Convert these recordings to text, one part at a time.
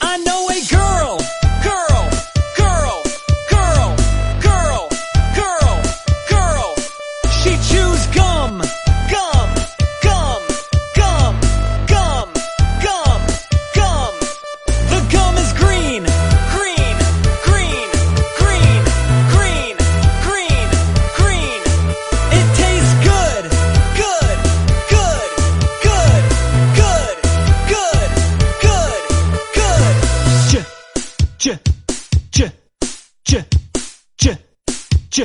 I know a girl ch ch ch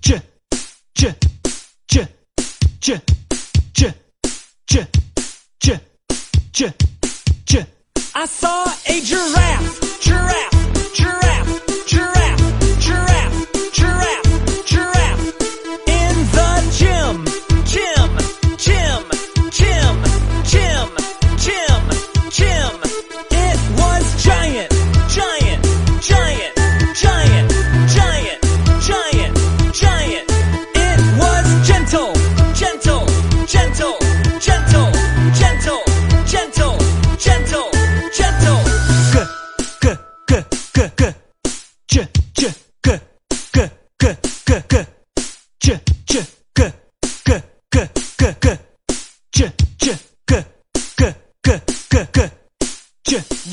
ch ch ch ch ch ch ch ch ch I saw a giraffe giraffe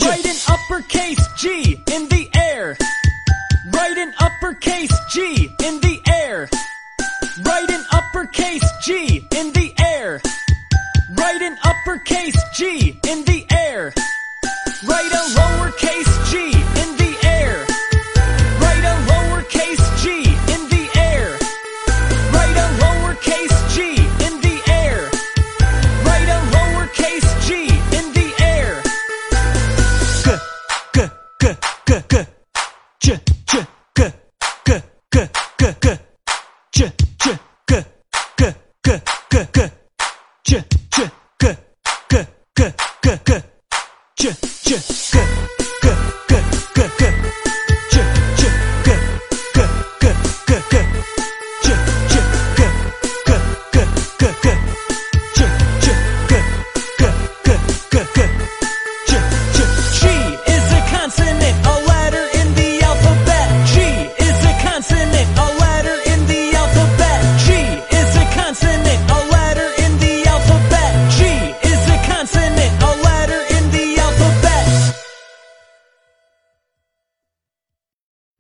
Write an uppercase G in the air. Write an uppercase G in the air. Write an uppercase G in the air. Write an uppercase G in the air. Write a lower Yeah.